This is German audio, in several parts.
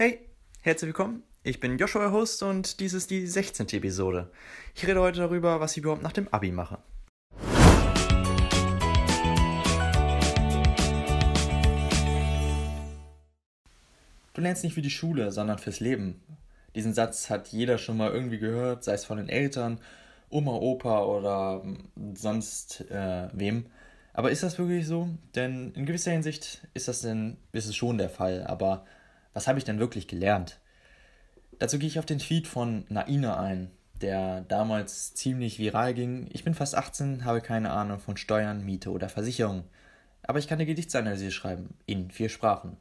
Hey, herzlich willkommen. Ich bin Joshua, euer Host, und dies ist die 16. Episode. Ich rede heute darüber, was ich überhaupt nach dem Abi mache. Du lernst nicht für die Schule, sondern fürs Leben. Diesen Satz hat jeder schon mal irgendwie gehört, sei es von den Eltern, Oma, Opa oder sonst äh, wem. Aber ist das wirklich so? Denn in gewisser Hinsicht ist das denn, ist es schon der Fall. Aber was habe ich denn wirklich gelernt? Dazu gehe ich auf den Tweet von Naina ein, der damals ziemlich viral ging. Ich bin fast 18, habe keine Ahnung von Steuern, Miete oder Versicherung. Aber ich kann eine Gedichtsanalyse schreiben, in vier Sprachen.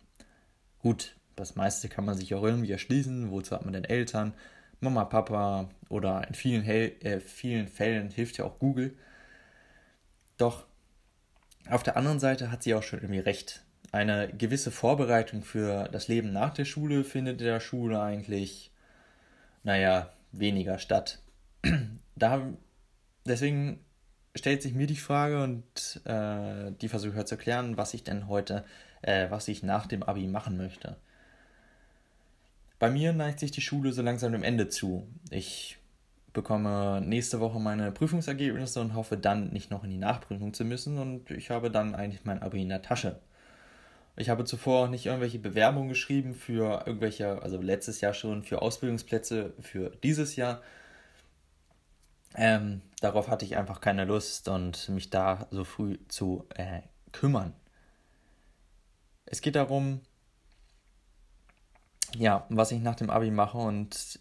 Gut, das meiste kann man sich auch irgendwie erschließen. Wozu hat man denn Eltern? Mama, Papa oder in vielen, Hel äh, vielen Fällen hilft ja auch Google. Doch auf der anderen Seite hat sie auch schon irgendwie recht eine gewisse Vorbereitung für das Leben nach der Schule findet in der Schule eigentlich, naja, weniger statt. da, deswegen stellt sich mir die Frage und äh, die versuche heute zu klären, was ich denn heute, äh, was ich nach dem Abi machen möchte. Bei mir neigt sich die Schule so langsam dem Ende zu. Ich bekomme nächste Woche meine Prüfungsergebnisse und hoffe dann nicht noch in die Nachprüfung zu müssen und ich habe dann eigentlich mein Abi in der Tasche. Ich habe zuvor auch nicht irgendwelche Bewerbungen geschrieben für irgendwelche, also letztes Jahr schon für Ausbildungsplätze für dieses Jahr. Ähm, darauf hatte ich einfach keine Lust und mich da so früh zu äh, kümmern. Es geht darum, ja, was ich nach dem Abi mache und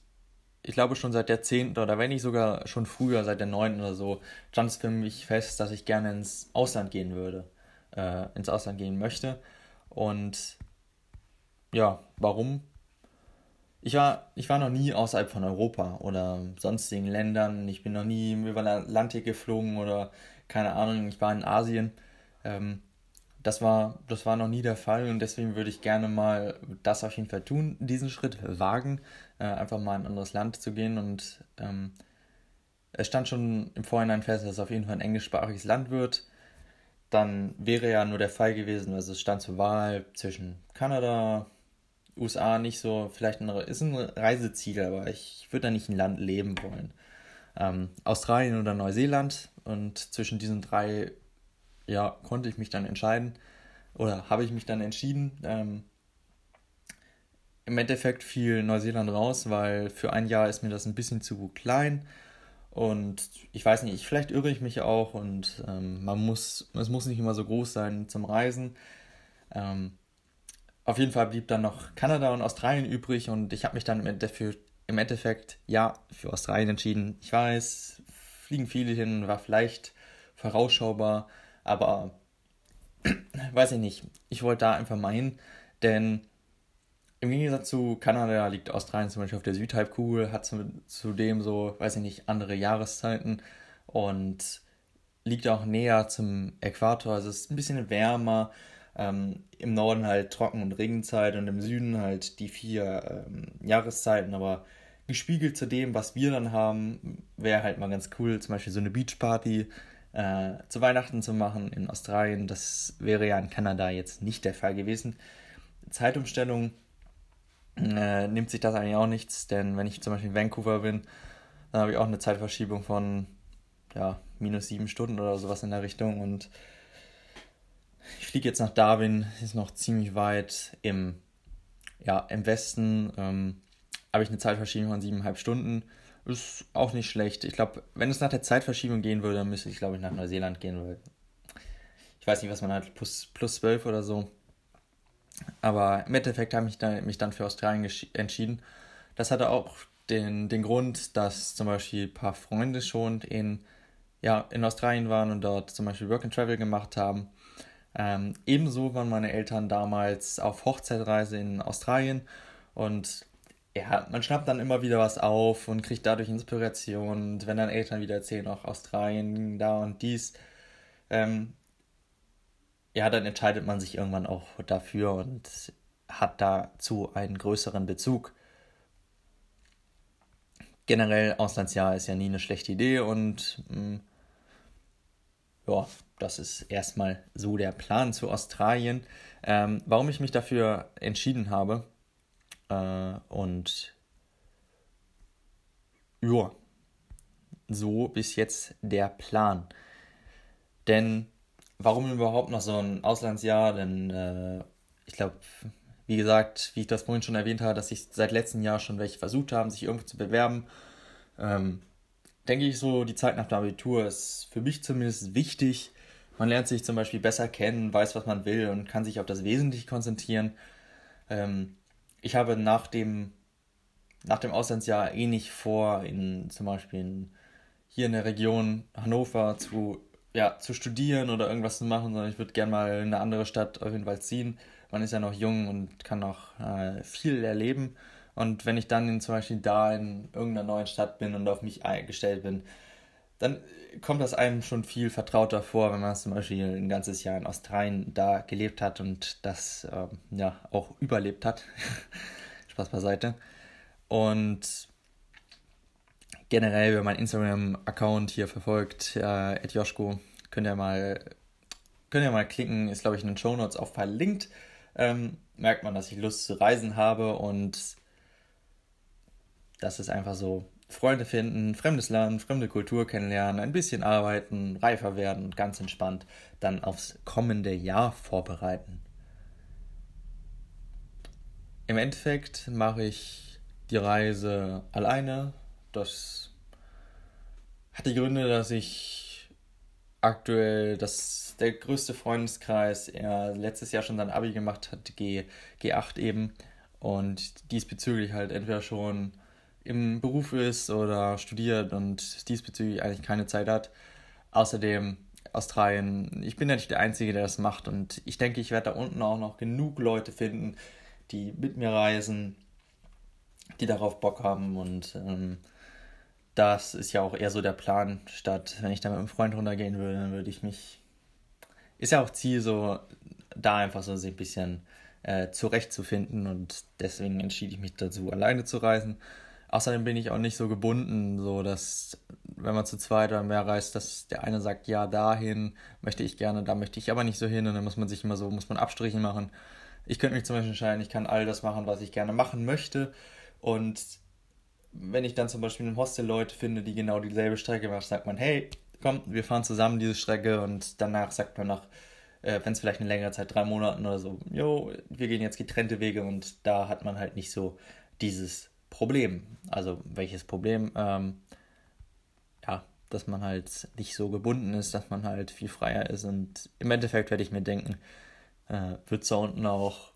ich glaube schon seit der 10. oder wenn nicht sogar schon früher, seit der 9. oder so, stand es für mich fest, dass ich gerne ins Ausland gehen würde, äh, ins Ausland gehen möchte. Und ja, warum? Ich war, ich war noch nie außerhalb von Europa oder sonstigen Ländern. Ich bin noch nie über den Atlantik geflogen oder keine Ahnung, ich war in Asien. Ähm, das, war, das war noch nie der Fall und deswegen würde ich gerne mal das auf jeden Fall tun, diesen Schritt wagen, äh, einfach mal in ein anderes Land zu gehen. Und ähm, es stand schon im Vorhinein fest, dass es auf jeden Fall ein englischsprachiges Land wird dann wäre ja nur der Fall gewesen, also es stand zur Wahl zwischen Kanada, USA nicht so, vielleicht ein, ist ein Reiseziel, aber ich würde da nicht ein Land leben wollen. Ähm, Australien oder Neuseeland und zwischen diesen drei, ja, konnte ich mich dann entscheiden oder habe ich mich dann entschieden. Ähm, Im Endeffekt fiel Neuseeland raus, weil für ein Jahr ist mir das ein bisschen zu klein und ich weiß nicht, ich, vielleicht irre ich mich auch und ähm, man muss, es muss nicht immer so groß sein zum Reisen. Ähm, auf jeden Fall blieb dann noch Kanada und Australien übrig und ich habe mich dann im Endeffekt, im Endeffekt ja für Australien entschieden. Ich weiß, fliegen viele hin, war vielleicht vorausschaubar, aber weiß ich nicht. Ich wollte da einfach mal hin, denn im Gegensatz zu Kanada liegt Australien zum Beispiel auf der Südhalbkugel, hat zudem so, weiß ich nicht, andere Jahreszeiten und liegt auch näher zum Äquator. Also es ist ein bisschen wärmer. Ähm, Im Norden halt Trocken- und Regenzeit und im Süden halt die vier ähm, Jahreszeiten, aber gespiegelt zu dem, was wir dann haben, wäre halt mal ganz cool, zum Beispiel so eine Beachparty äh, zu Weihnachten zu machen in Australien. Das wäre ja in Kanada jetzt nicht der Fall gewesen. Zeitumstellung äh, nimmt sich das eigentlich auch nichts, denn wenn ich zum Beispiel in Vancouver bin, dann habe ich auch eine Zeitverschiebung von ja, minus sieben Stunden oder sowas in der Richtung und ich fliege jetzt nach Darwin, ist noch ziemlich weit im, ja, im Westen, ähm, habe ich eine Zeitverschiebung von siebeneinhalb Stunden. Ist auch nicht schlecht. Ich glaube, wenn es nach der Zeitverschiebung gehen würde, dann müsste ich, glaube ich, nach Neuseeland gehen. Weil ich weiß nicht, was man hat, plus, plus 12 oder so. Aber im Endeffekt habe ich mich dann für Australien entschieden. Das hatte auch den, den Grund, dass zum Beispiel ein paar Freunde schon in, ja, in Australien waren und dort zum Beispiel Work and Travel gemacht haben. Ähm, ebenso waren meine Eltern damals auf Hochzeitreise in Australien und ja, man schnappt dann immer wieder was auf und kriegt dadurch Inspiration. Und wenn dann Eltern wieder erzählen, auch Australien, da und dies, ähm, ja, dann entscheidet man sich irgendwann auch dafür und hat dazu einen größeren Bezug. Generell Auslandsjahr ist ja nie eine schlechte Idee und mh, mm, ja, das ist erstmal so der Plan zu Australien. Ähm, warum ich mich dafür entschieden habe, Äh, und ja, so bis jetzt der Plan. Denn warum überhaupt noch so ein Auslandsjahr? Denn äh, ich glaube, wie gesagt, wie ich das vorhin schon erwähnt habe, dass sich seit letztem Jahr schon welche versucht haben, sich irgendwo zu bewerben. Ähm, denke ich so, die Zeit nach dem Abitur ist für mich zumindest wichtig. Man lernt sich zum Beispiel besser kennen, weiß, was man will und kann sich auf das Wesentliche konzentrieren. Ähm, ich habe nach dem, nach dem Auslandsjahr eh nicht vor, in, zum Beispiel in, hier in der Region Hannover zu, ja, zu studieren oder irgendwas zu machen, sondern ich würde gerne mal in eine andere Stadt auf jeden Fall ziehen. Man ist ja noch jung und kann noch äh, viel erleben. Und wenn ich dann zum Beispiel da in irgendeiner neuen Stadt bin und auf mich eingestellt bin, dann kommt das einem schon viel vertrauter vor, wenn man zum Beispiel ein ganzes Jahr in Australien da gelebt hat und das ähm, ja auch überlebt hat. Spaß beiseite. Und generell, wenn man Instagram-Account hier verfolgt, äh, Joschko, könnt ihr mal könnt ihr mal klicken, ist glaube ich in den Show Notes auch verlinkt. Ähm, merkt man, dass ich Lust zu reisen habe und das ist einfach so Freunde finden, fremdes Land, fremde Kultur kennenlernen, ein bisschen arbeiten, reifer werden und ganz entspannt dann aufs kommende Jahr vorbereiten. Im Endeffekt mache ich die Reise alleine. Das hat die Gründe, dass ich aktuell das, der größte Freundeskreis, er letztes Jahr schon sein Abi gemacht hat, G, G8 eben, und diesbezüglich halt entweder schon im Beruf ist oder studiert und diesbezüglich eigentlich keine Zeit hat. Außerdem Australien, ich bin ja nicht der Einzige, der das macht und ich denke, ich werde da unten auch noch genug Leute finden, die mit mir reisen, die darauf Bock haben und ähm, das ist ja auch eher so der Plan, statt wenn ich da mit einem Freund runtergehen würde, dann würde ich mich, ist ja auch Ziel, so da einfach so ein bisschen äh, zurechtzufinden und deswegen entschied ich mich dazu, alleine zu reisen Außerdem bin ich auch nicht so gebunden, so dass, wenn man zu zweit oder mehr reist, dass der eine sagt, ja, dahin möchte ich gerne, da möchte ich aber nicht so hin und dann muss man sich immer so, muss man Abstriche machen. Ich könnte mich zum Beispiel entscheiden, ich kann all das machen, was ich gerne machen möchte und wenn ich dann zum Beispiel einem Hostel Leute finde, die genau dieselbe Strecke machen, sagt man, hey, komm, wir fahren zusammen diese Strecke und danach sagt man nach, äh, wenn es vielleicht eine längere Zeit, drei Monaten oder so, jo, wir gehen jetzt getrennte Wege und da hat man halt nicht so dieses Problem. Also welches Problem? Ähm, ja, dass man halt nicht so gebunden ist, dass man halt viel freier ist. Und im Endeffekt werde ich mir denken, äh, wird es da unten auch,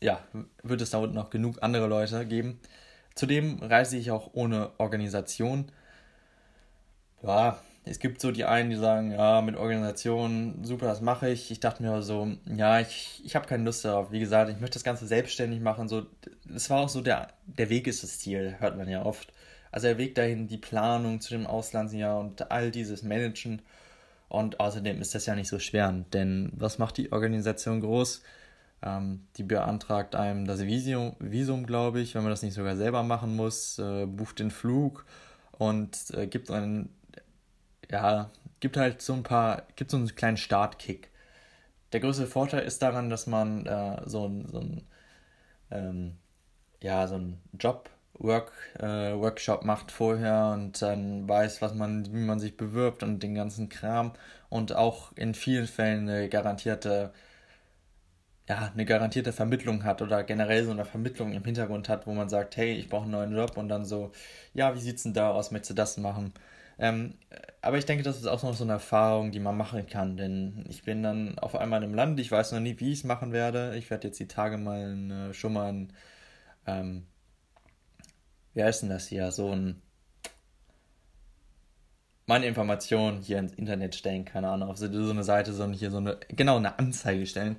ja, wird es da unten auch genug andere Leute geben. Zudem reise ich auch ohne Organisation. Ja, es gibt so die einen, die sagen, ja, mit Organisation, super, das mache ich. Ich dachte mir so, ja, ich, ich habe keine Lust darauf. Wie gesagt, ich möchte das Ganze selbstständig machen. So, es war auch so, der, der Weg ist das Ziel, hört man ja oft. Also der Weg dahin, die Planung zu dem Auslandsjahr und all dieses Managen. Und außerdem ist das ja nicht so schwer, denn was macht die Organisation groß? Ähm, die beantragt einem das Visum, Visum glaube ich, wenn man das nicht sogar selber machen muss, äh, bucht den Flug und äh, gibt einen ja, gibt halt so ein paar, gibt so einen kleinen Startkick. Der größte Vorteil ist daran, dass man äh, so ein, so ähm, ja, so Job, Work, äh, Workshop macht vorher und dann weiß, was man, wie man sich bewirbt und den ganzen Kram und auch in vielen Fällen eine garantierte, ja, eine garantierte Vermittlung hat oder generell so eine Vermittlung im Hintergrund hat, wo man sagt, hey, ich brauche einen neuen Job und dann so, ja, wie sieht's denn da aus, möchtest du das machen? Ähm, aber ich denke, das ist auch noch so eine Erfahrung, die man machen kann, denn ich bin dann auf einmal im Land, ich weiß noch nie, wie ich es machen werde. Ich werde jetzt die Tage mal äh, schon mal ein, ähm, wie heißt denn das hier, so ein, meine Informationen hier ins Internet stellen, keine Ahnung, auf so eine Seite, sondern hier so eine, genau, eine Anzeige stellen.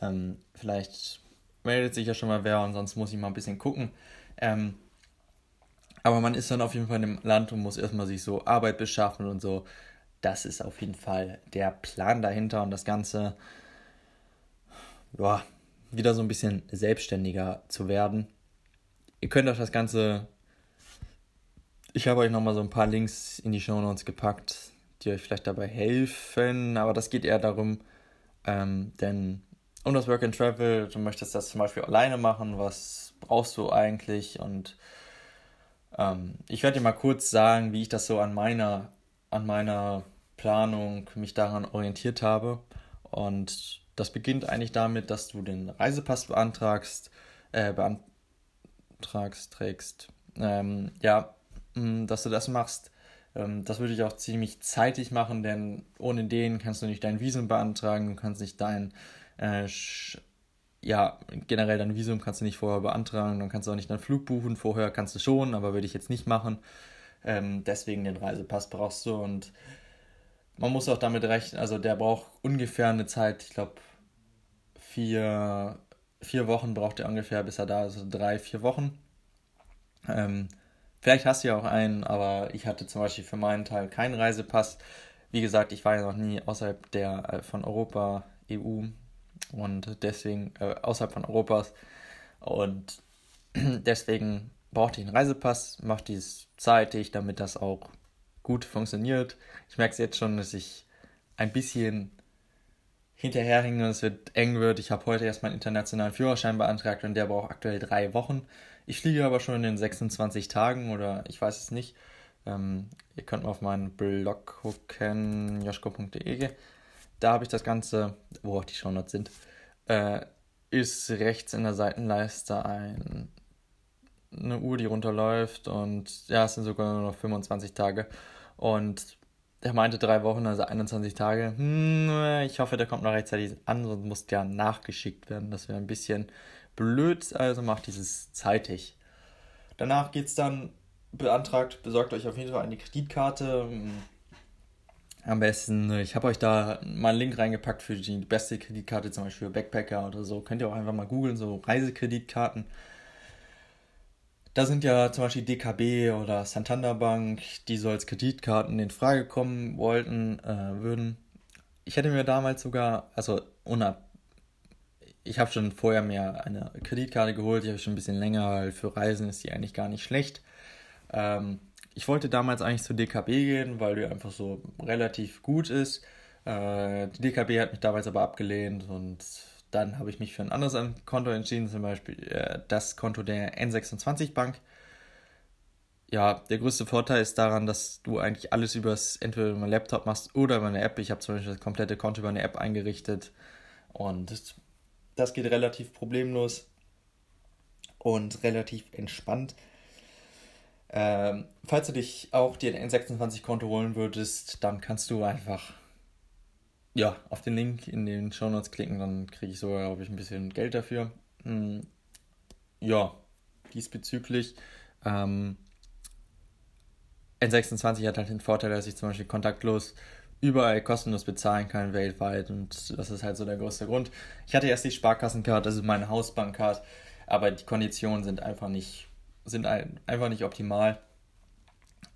Ähm, vielleicht meldet sich ja schon mal wer und sonst muss ich mal ein bisschen gucken. Ähm, aber man ist dann auf jeden Fall dem Land und muss erstmal sich so Arbeit beschaffen und so. Das ist auf jeden Fall der Plan dahinter und das Ganze, ja, wieder so ein bisschen selbstständiger zu werden. Ihr könnt euch das Ganze, ich habe euch nochmal so ein paar Links in die Show Notes gepackt, die euch vielleicht dabei helfen, aber das geht eher darum, ähm, denn um das Work and Travel, du möchtest das zum Beispiel alleine machen, was brauchst du eigentlich? Und ähm, ich werde dir mal kurz sagen, wie ich das so an meiner, an meiner Planung mich daran orientiert habe. Und das beginnt eigentlich damit, dass du den Reisepass beantragst, äh, beantragst, trägst. Ähm, ja, mh, dass du das machst. Ähm, das würde ich auch ziemlich zeitig machen, denn ohne den kannst du nicht dein Visum beantragen, du kannst nicht dein äh, ja, generell dein Visum kannst du nicht vorher beantragen, dann kannst du auch nicht deinen Flug buchen. Vorher kannst du schon, aber würde ich jetzt nicht machen. Ähm, deswegen den Reisepass brauchst du und man muss auch damit rechnen, also der braucht ungefähr eine Zeit, ich glaube, vier, vier Wochen braucht er ungefähr, bis er da ist, also drei, vier Wochen. Ähm, vielleicht hast du ja auch einen, aber ich hatte zum Beispiel für meinen Teil keinen Reisepass. Wie gesagt, ich war ja noch nie außerhalb der äh, von Europa, EU und deswegen äh, außerhalb von Europas. Und deswegen brauchte ich einen Reisepass, mache dies zeitig, damit das auch gut funktioniert. Ich merke es jetzt schon, dass ich ein bisschen hinterherhänge und es wird eng wird. Ich habe heute erst meinen internationalen Führerschein beantragt und der braucht aktuell drei Wochen. Ich fliege aber schon in den 26 Tagen oder ich weiß es nicht. Ähm, ihr könnt mal auf meinen Blog gucken, joschko.de da habe ich das Ganze, wo auch die Shownotes sind, äh, ist rechts in der Seitenleiste ein, eine Uhr, die runterläuft und ja, es sind sogar nur noch 25 Tage. Und er meinte drei Wochen, also 21 Tage. Hm, ich hoffe, der kommt noch rechtzeitig an, sonst muss der nachgeschickt werden. Das wäre ein bisschen blöd, also macht dieses zeitig. Danach geht es dann, beantragt, besorgt euch auf jeden Fall eine Kreditkarte. Am besten, äh, ich habe euch da mal einen Link reingepackt für die beste Kreditkarte, zum Beispiel für Backpacker oder so. Könnt ihr auch einfach mal googeln, so Reisekreditkarten. Da sind ja zum Beispiel DKB oder Santander Bank, die so als Kreditkarten in Frage kommen wollten, äh, würden. Ich hätte mir damals sogar, also unab ich habe schon vorher mir eine Kreditkarte geholt, die habe ich schon ein bisschen länger, weil für Reisen ist die eigentlich gar nicht schlecht. Ähm, ich wollte damals eigentlich zur DKB gehen, weil die einfach so relativ gut ist. Äh, die DKB hat mich damals aber abgelehnt und dann habe ich mich für ein anderes Konto entschieden, zum Beispiel äh, das Konto der N26 Bank. Ja, der größte Vorteil ist daran, dass du eigentlich alles übers entweder über einen Laptop machst oder über eine App. Ich habe zum Beispiel das komplette Konto über eine App eingerichtet und das geht relativ problemlos und relativ entspannt. Ähm, falls du dich auch dir ein N26-Konto holen würdest, dann kannst du einfach ja, auf den Link in den Show Notes klicken, dann kriege ich sogar, glaube ich, ein bisschen Geld dafür. Hm, ja, diesbezüglich. Ähm, N26 hat halt den Vorteil, dass ich zum Beispiel kontaktlos überall kostenlos bezahlen kann weltweit und das ist halt so der größte Grund. Ich hatte erst die Sparkassenkarte, also meine Hausbankkarte, aber die Konditionen sind einfach nicht sind ein, einfach nicht optimal.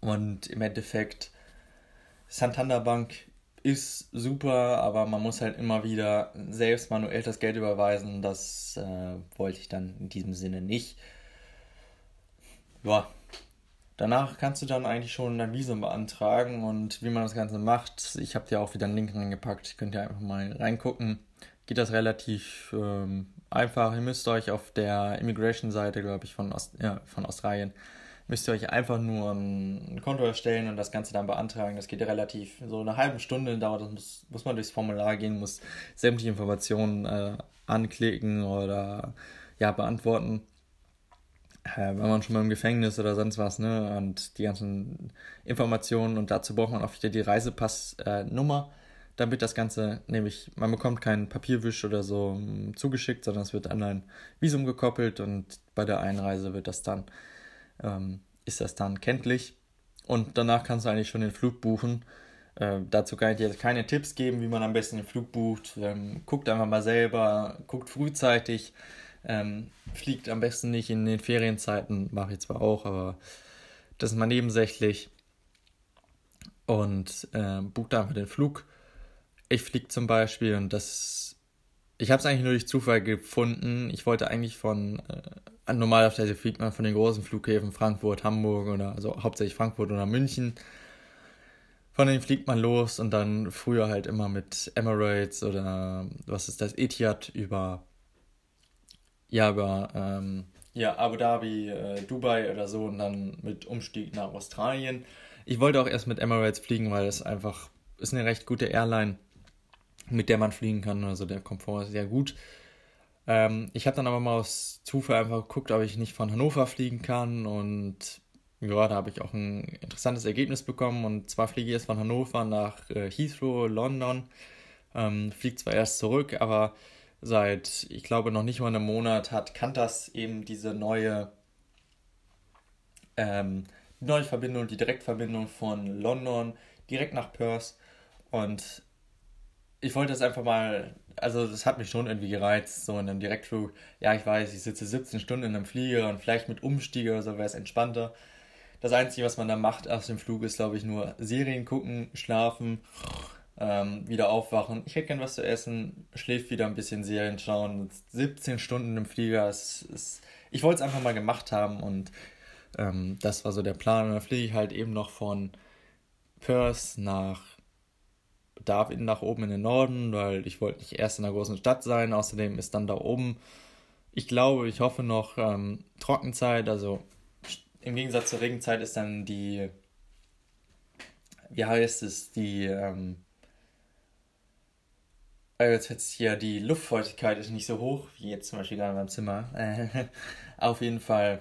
Und im Endeffekt, Santander Bank ist super, aber man muss halt immer wieder selbst manuell das Geld überweisen. Das äh, wollte ich dann in diesem Sinne nicht. Ja, danach kannst du dann eigentlich schon ein Visum beantragen und wie man das Ganze macht. Ich habe dir auch wieder einen Link reingepackt. Könnt ihr einfach mal reingucken. Geht das relativ ähm, einfach, ihr müsst euch auf der Immigration-Seite, glaube ich, von, Ost, ja, von Australien, müsst ihr euch einfach nur ein Konto erstellen und das Ganze dann beantragen. Das geht relativ, so eine halbe Stunde dauert das, muss, muss man durchs Formular gehen, muss sämtliche Informationen äh, anklicken oder ja, beantworten. Äh, wenn man schon mal im Gefängnis oder sonst was, ne, und die ganzen Informationen und dazu braucht man auch wieder die Reisepassnummer. Äh, wird das Ganze nämlich, man bekommt keinen Papierwisch oder so mm, zugeschickt, sondern es wird an ein Visum gekoppelt und bei der Einreise wird das dann, ähm, ist das dann kenntlich. Und danach kannst du eigentlich schon den Flug buchen. Äh, dazu kann ich dir jetzt keine Tipps geben, wie man am besten den Flug bucht. Ähm, guckt einfach mal selber, guckt frühzeitig, ähm, fliegt am besten nicht in den Ferienzeiten, mache ich zwar auch, aber das ist mal nebensächlich. Und äh, bucht einfach den Flug ich fliege zum Beispiel und das. Ich habe es eigentlich nur durch Zufall gefunden. Ich wollte eigentlich von. Äh, normalerweise fliegt man von den großen Flughäfen Frankfurt, Hamburg oder also hauptsächlich Frankfurt oder München. von denen fliegt man los und dann früher halt immer mit Emirates oder was ist das, Etihad über, ja, über, ähm, ja, Abu Dhabi, äh, Dubai oder so und dann mit Umstieg nach Australien. Ich wollte auch erst mit Emirates fliegen, weil es einfach ist eine recht gute Airline, mit der man fliegen kann. Also der Komfort ist sehr gut. Ähm, ich habe dann aber mal aus Zufall einfach geguckt, ob ich nicht von Hannover fliegen kann und ja, da habe ich auch ein interessantes Ergebnis bekommen. Und zwar fliege ich jetzt von Hannover nach äh, Heathrow, London. Ähm, fliegt zwar erst zurück, aber seit, ich glaube, noch nicht mal einem Monat hat Qantas eben diese neue, ähm, neue Verbindung, die Direktverbindung von London direkt nach Perth. Und ich wollte das einfach mal, also das hat mich schon irgendwie gereizt, so in einem Direktflug. Ja, ich weiß, ich sitze 17 Stunden in einem Flieger und vielleicht mit Umstiege oder so wäre es entspannter. Das Einzige, was man da macht aus dem Flug, ist, glaube ich, nur Serien gucken, schlafen, ähm, wieder aufwachen. Ich hätte gern was zu essen, schläft wieder ein bisschen Serien schauen. 17 Stunden im Flieger, ist, ist, ich wollte es einfach mal gemacht haben und ähm, das war so der Plan. Und dann fliege ich halt eben noch von Perth nach Darwin nach oben in den Norden, weil ich wollte nicht erst in der großen Stadt sein. Außerdem ist dann da oben, ich glaube, ich hoffe noch ähm, Trockenzeit, also im Gegensatz zur Regenzeit ist dann die, wie heißt es, die, ähm, also jetzt hier die Luftfeuchtigkeit ist nicht so hoch wie jetzt zum Beispiel gerade beim Zimmer. Auf jeden Fall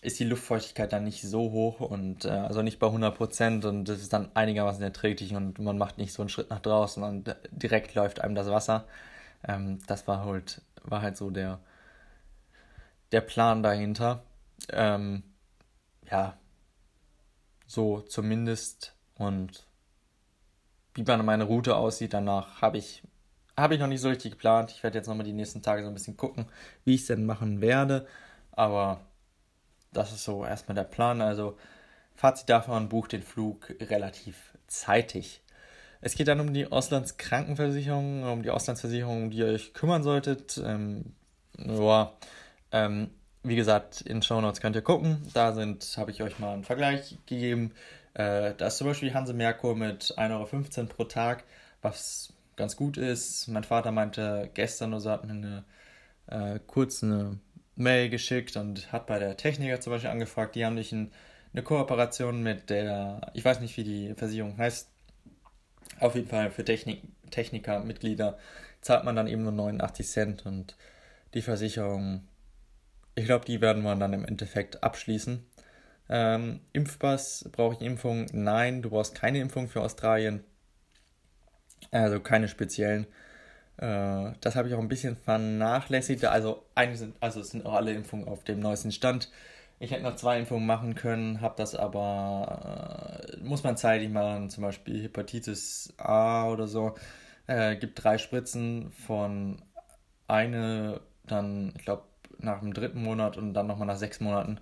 ist die Luftfeuchtigkeit dann nicht so hoch und äh, also nicht bei 100% und das ist dann einigermaßen erträglich und man macht nicht so einen Schritt nach draußen und direkt läuft einem das Wasser. Ähm, das war halt, war halt so der, der Plan dahinter. Ähm, ja, so zumindest. Und wie meine Route aussieht danach, habe ich, hab ich noch nicht so richtig geplant. Ich werde jetzt nochmal die nächsten Tage so ein bisschen gucken, wie ich es denn machen werde. Aber das ist so erstmal der Plan. Also Fazit davon, bucht den Flug relativ zeitig. Es geht dann um die Auslandskrankenversicherung, um die Auslandsversicherung, um die ihr euch kümmern solltet. Ähm, ja, ähm, wie gesagt, in Show Notes könnt ihr gucken. Da sind, habe ich euch mal einen Vergleich gegeben. Äh, da ist zum Beispiel Hanse Merkur mit 1,15 Euro pro Tag, was ganz gut ist. Mein Vater meinte gestern oder so, hat mir eine äh, kurze Mail geschickt und hat bei der Techniker zum Beispiel angefragt. Die haben nicht ein, eine Kooperation mit der, ich weiß nicht, wie die Versicherung heißt. Auf jeden Fall für Technik, Techniker, Mitglieder zahlt man dann eben nur 89 Cent und die Versicherung ich glaube, die werden wir dann im Endeffekt abschließen. Ähm, Impfpass, brauche ich Impfung? Nein, du brauchst keine Impfung für Australien. Also keine speziellen. Äh, das habe ich auch ein bisschen vernachlässigt. Also eigentlich sind, also es sind auch alle Impfungen auf dem neuesten Stand. Ich hätte noch zwei Impfungen machen können, habe das aber, äh, muss man zeitig machen, zum Beispiel Hepatitis A oder so. Äh, gibt drei Spritzen von eine, dann, ich glaube, nach dem dritten Monat und dann nochmal nach sechs Monaten.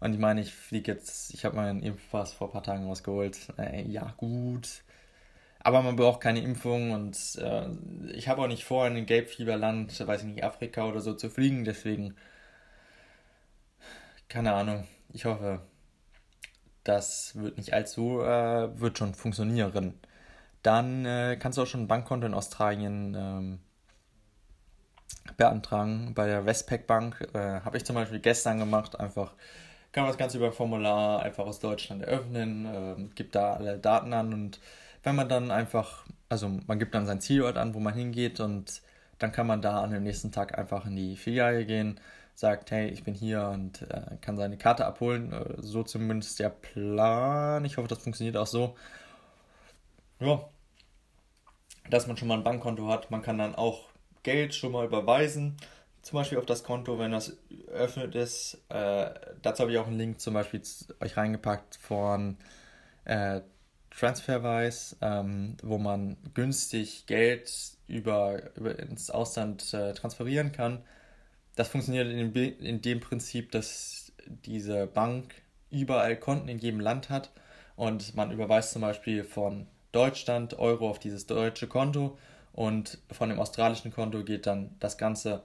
Und ich meine, ich fliege jetzt, ich habe meinen Impfpass vor ein paar Tagen rausgeholt. Äh, ja, gut. Aber man braucht keine Impfung und äh, ich habe auch nicht vor, in ein Gelbfieberland, weiß ich nicht, Afrika oder so zu fliegen. Deswegen, keine Ahnung. Ich hoffe, das wird nicht allzu, äh, wird schon funktionieren. Dann äh, kannst du auch schon ein Bankkonto in Australien ähm, beantragen bei der Westpac Bank. Äh, Habe ich zum Beispiel gestern gemacht. Einfach kann man das Ganze über Formular einfach aus Deutschland eröffnen, äh, gibt da alle Daten an und wenn man dann einfach, also man gibt dann sein Zielort an, wo man hingeht und dann kann man da an dem nächsten Tag einfach in die Filiale gehen, sagt, hey, ich bin hier und äh, kann seine Karte abholen. Äh, so zumindest der Plan. Ich hoffe, das funktioniert auch so. Ja, dass man schon mal ein Bankkonto hat. Man kann dann auch Geld schon mal überweisen, zum Beispiel auf das Konto, wenn das eröffnet ist. Äh, dazu habe ich auch einen Link zum Beispiel euch reingepackt von äh, Transferwise, ähm, wo man günstig Geld über, über ins Ausland äh, transferieren kann. Das funktioniert in dem, in dem Prinzip, dass diese Bank überall Konten in jedem Land hat und man überweist zum Beispiel von Deutschland Euro auf dieses deutsche Konto und von dem australischen Konto geht dann das Ganze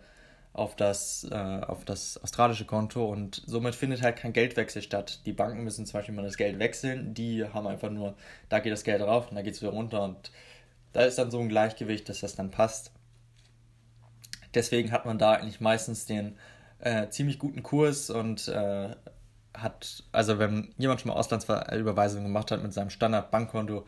auf das, äh, auf das australische Konto und somit findet halt kein Geldwechsel statt. Die Banken müssen zum Beispiel mal das Geld wechseln, die haben einfach nur, da geht das Geld rauf und da geht es wieder runter und da ist dann so ein Gleichgewicht, dass das dann passt. Deswegen hat man da eigentlich meistens den äh, ziemlich guten Kurs und äh, hat, also wenn jemand schon mal Auslandsüberweisungen gemacht hat mit seinem Standard-Bankkonto,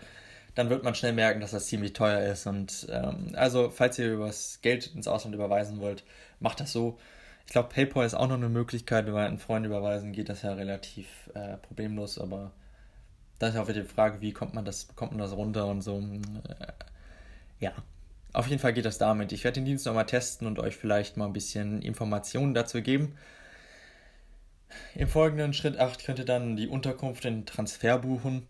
dann wird man schnell merken, dass das ziemlich teuer ist. Und ähm, also, falls ihr übers Geld ins Ausland überweisen wollt, macht das so. Ich glaube, PayPal ist auch noch eine Möglichkeit, wenn wir einen Freund überweisen, geht das ja relativ äh, problemlos, aber da ist auch wieder die Frage, wie kommt man das, bekommt man das runter und so. Äh, ja, auf jeden Fall geht das damit. Ich werde den Dienst nochmal testen und euch vielleicht mal ein bisschen Informationen dazu geben. Im folgenden Schritt 8 könnt ihr dann die Unterkunft in Transfer buchen.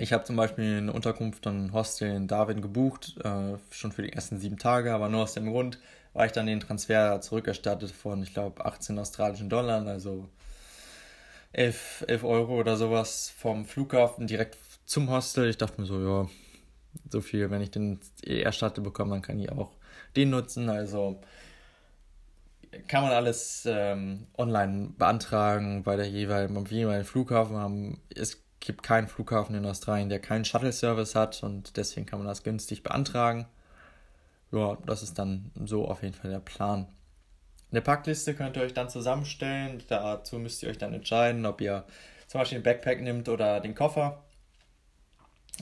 Ich habe zum Beispiel eine Unterkunft und Hostel in Darwin gebucht, äh, schon für die ersten sieben Tage, aber nur aus dem Grund, weil ich dann den Transfer zurückerstattet von, ich glaube, 18 australischen Dollar, also 11, 11 Euro oder sowas vom Flughafen direkt zum Hostel. Ich dachte mir so, ja, so viel, wenn ich den erstattet bekomme, dann kann ich auch den nutzen. Also kann man alles ähm, online beantragen bei der jeweiligen, beim jeweiligen Flughafen. Haben, es gibt keinen Flughafen in Australien, der keinen Shuttle-Service hat und deswegen kann man das günstig beantragen. Ja, das ist dann so auf jeden Fall der Plan. Eine Packliste könnt ihr euch dann zusammenstellen. Dazu müsst ihr euch dann entscheiden, ob ihr zum Beispiel den Backpack nimmt oder den Koffer.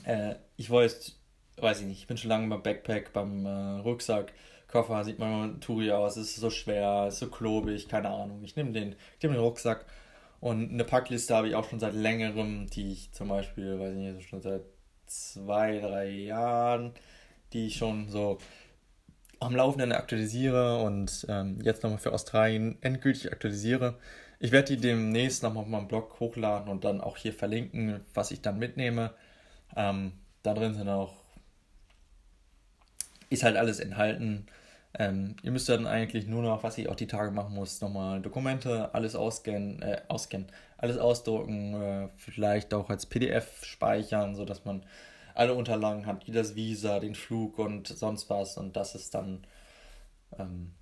Äh, ich wollte, weiß ich nicht, ich bin schon lange beim Backpack, beim äh, Rucksack. Koffer sieht man Touri aus, es ist so schwer, ist so klobig, keine Ahnung. Ich nehme den, nehm den Rucksack und eine Packliste habe ich auch schon seit längerem, die ich zum Beispiel, weiß ich nicht, schon seit zwei, drei Jahren, die ich schon so am Laufenden aktualisiere und ähm, jetzt nochmal für Australien endgültig aktualisiere. Ich werde die demnächst nochmal auf meinem Blog hochladen und dann auch hier verlinken, was ich dann mitnehme. Ähm, da drin sind auch, ist halt alles enthalten. Ähm, ihr müsst dann eigentlich nur noch, was ich auch die Tage machen muss, nochmal Dokumente, alles ausscannen, äh, ausscannen, alles ausdrucken, äh, vielleicht auch als PDF speichern, sodass man alle Unterlagen hat, wie das Visa, den Flug und sonst was. Und das ist dann, ähm,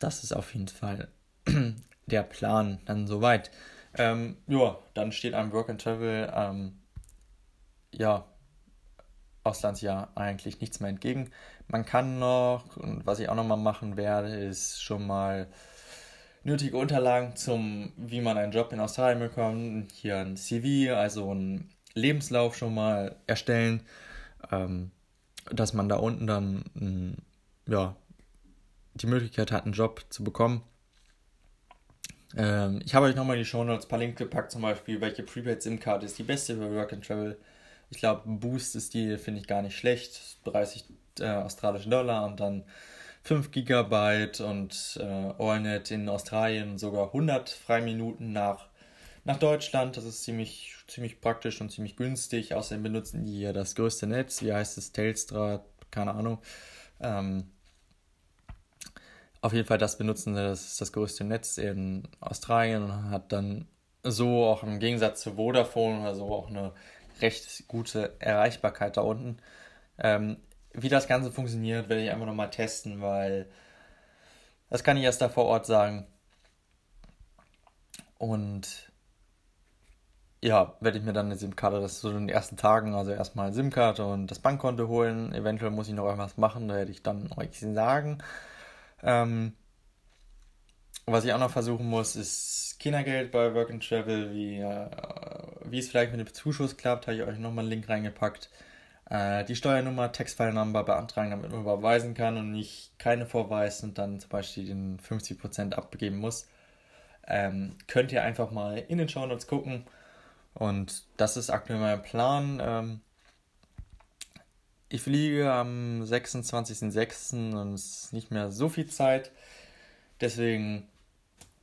das ist auf jeden Fall der Plan dann soweit. Ähm, ja, dann steht einem Work and Travel, ähm, ja, Auslandsjahr eigentlich nichts mehr entgegen. Man kann noch, und was ich auch noch mal machen werde, ist schon mal nötige Unterlagen zum, wie man einen Job in Australien bekommt. Hier ein CV, also ein Lebenslauf schon mal erstellen, ähm, dass man da unten dann mm, ja, die Möglichkeit hat, einen Job zu bekommen. Ähm, ich habe euch nochmal die Show Notes ein paar Links gepackt, zum Beispiel, welche Prepaid SIM-Card ist die beste für Work and Travel. Ich glaube, Boost ist die, finde ich gar nicht schlecht. 30 äh, australische Dollar und dann 5 Gigabyte und äh, AllNet in Australien sogar 100 Freiminuten nach, nach Deutschland. Das ist ziemlich, ziemlich praktisch und ziemlich günstig. Außerdem benutzen die ja das größte Netz. Wie heißt es? Telstra? Keine Ahnung. Ähm, auf jeden Fall das benutzen das ist das größte Netz in Australien und hat dann so auch im Gegensatz zu Vodafone oder so auch eine recht gute Erreichbarkeit da unten. Ähm, wie das Ganze funktioniert, werde ich einfach nochmal testen, weil das kann ich erst da vor Ort sagen. Und ja, werde ich mir dann eine SIM-Karte, das so in den ersten Tagen, also erstmal SIM-Karte und das Bankkonto holen. Eventuell muss ich noch irgendwas machen, da werde ich dann euch sagen. Ähm, was ich auch noch versuchen muss, ist Kindergeld bei Work and Travel, wie, äh, wie es vielleicht mit dem Zuschuss klappt, habe ich euch nochmal einen Link reingepackt. Äh, die Steuernummer, Textfile-Number beantragen, damit man überweisen kann und nicht keine vorweist und dann zum Beispiel den 50% abgeben muss. Ähm, könnt ihr einfach mal in den Show Notes gucken. Und das ist aktuell mein Plan. Ähm, ich fliege am 26.06. und es ist nicht mehr so viel Zeit. Deswegen,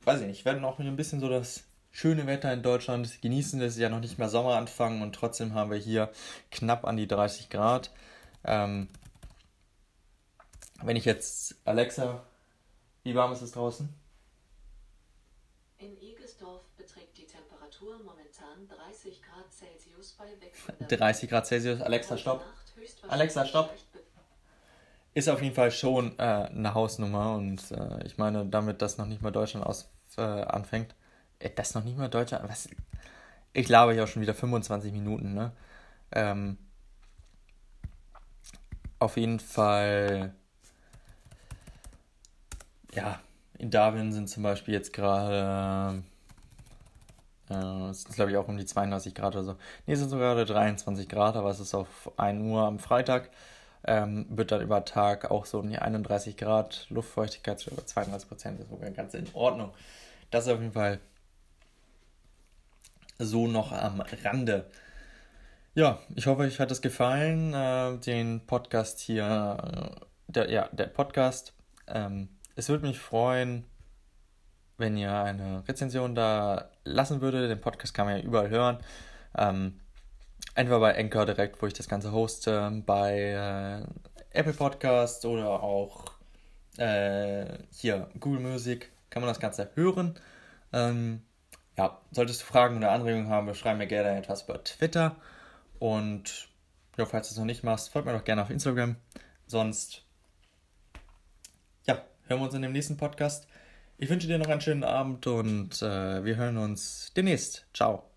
weiß ich nicht, ich werde noch ein bisschen so das schöne Wetter in Deutschland genießen. Es ist ja noch nicht mehr Sommeranfang und trotzdem haben wir hier knapp an die 30 Grad. Ähm, wenn ich jetzt Alexa, wie warm ist es draußen? In Egesdorf beträgt die Temperatur momentan 30 Grad Celsius bei Wechsel. 30 Grad Celsius. Alexa, stopp. Alexa, stopp. ist auf jeden Fall schon äh, eine Hausnummer und äh, ich meine, damit das noch nicht mal Deutschland aus, äh, anfängt, äh, das noch nicht mal Deutschland, was, ich glaube ja auch schon wieder 25 Minuten, ne? Ähm, auf jeden Fall, ja, in Darwin sind zum Beispiel jetzt gerade, äh, es ist glaube ich auch um die 32 Grad oder so. Ne, es sind sogar 23 Grad, aber es ist auf 1 Uhr am Freitag. Ähm, wird dann über Tag auch so um die 31 Grad, Luftfeuchtigkeit über 32 Prozent, ist sogar ganz in Ordnung. Das auf jeden Fall so noch am Rande. Ja, ich hoffe, euch hat es gefallen, äh, den Podcast hier, äh, der, ja, der Podcast. Ähm, es würde mich freuen, wenn ihr eine Rezension da lassen würdet. Den Podcast kann man ja überall hören. Ähm, entweder bei Anchor direkt, wo ich das Ganze hoste, bei äh, Apple Podcasts oder auch äh, hier Google Music kann man das Ganze hören. Ähm, ja, solltest du Fragen oder Anregungen haben, schreib mir gerne etwas über Twitter. Und ja, falls du es noch nicht machst, folgt mir doch gerne auf Instagram. Sonst, ja, hören wir uns in dem nächsten Podcast. Ich wünsche dir noch einen schönen Abend und äh, wir hören uns demnächst. Ciao.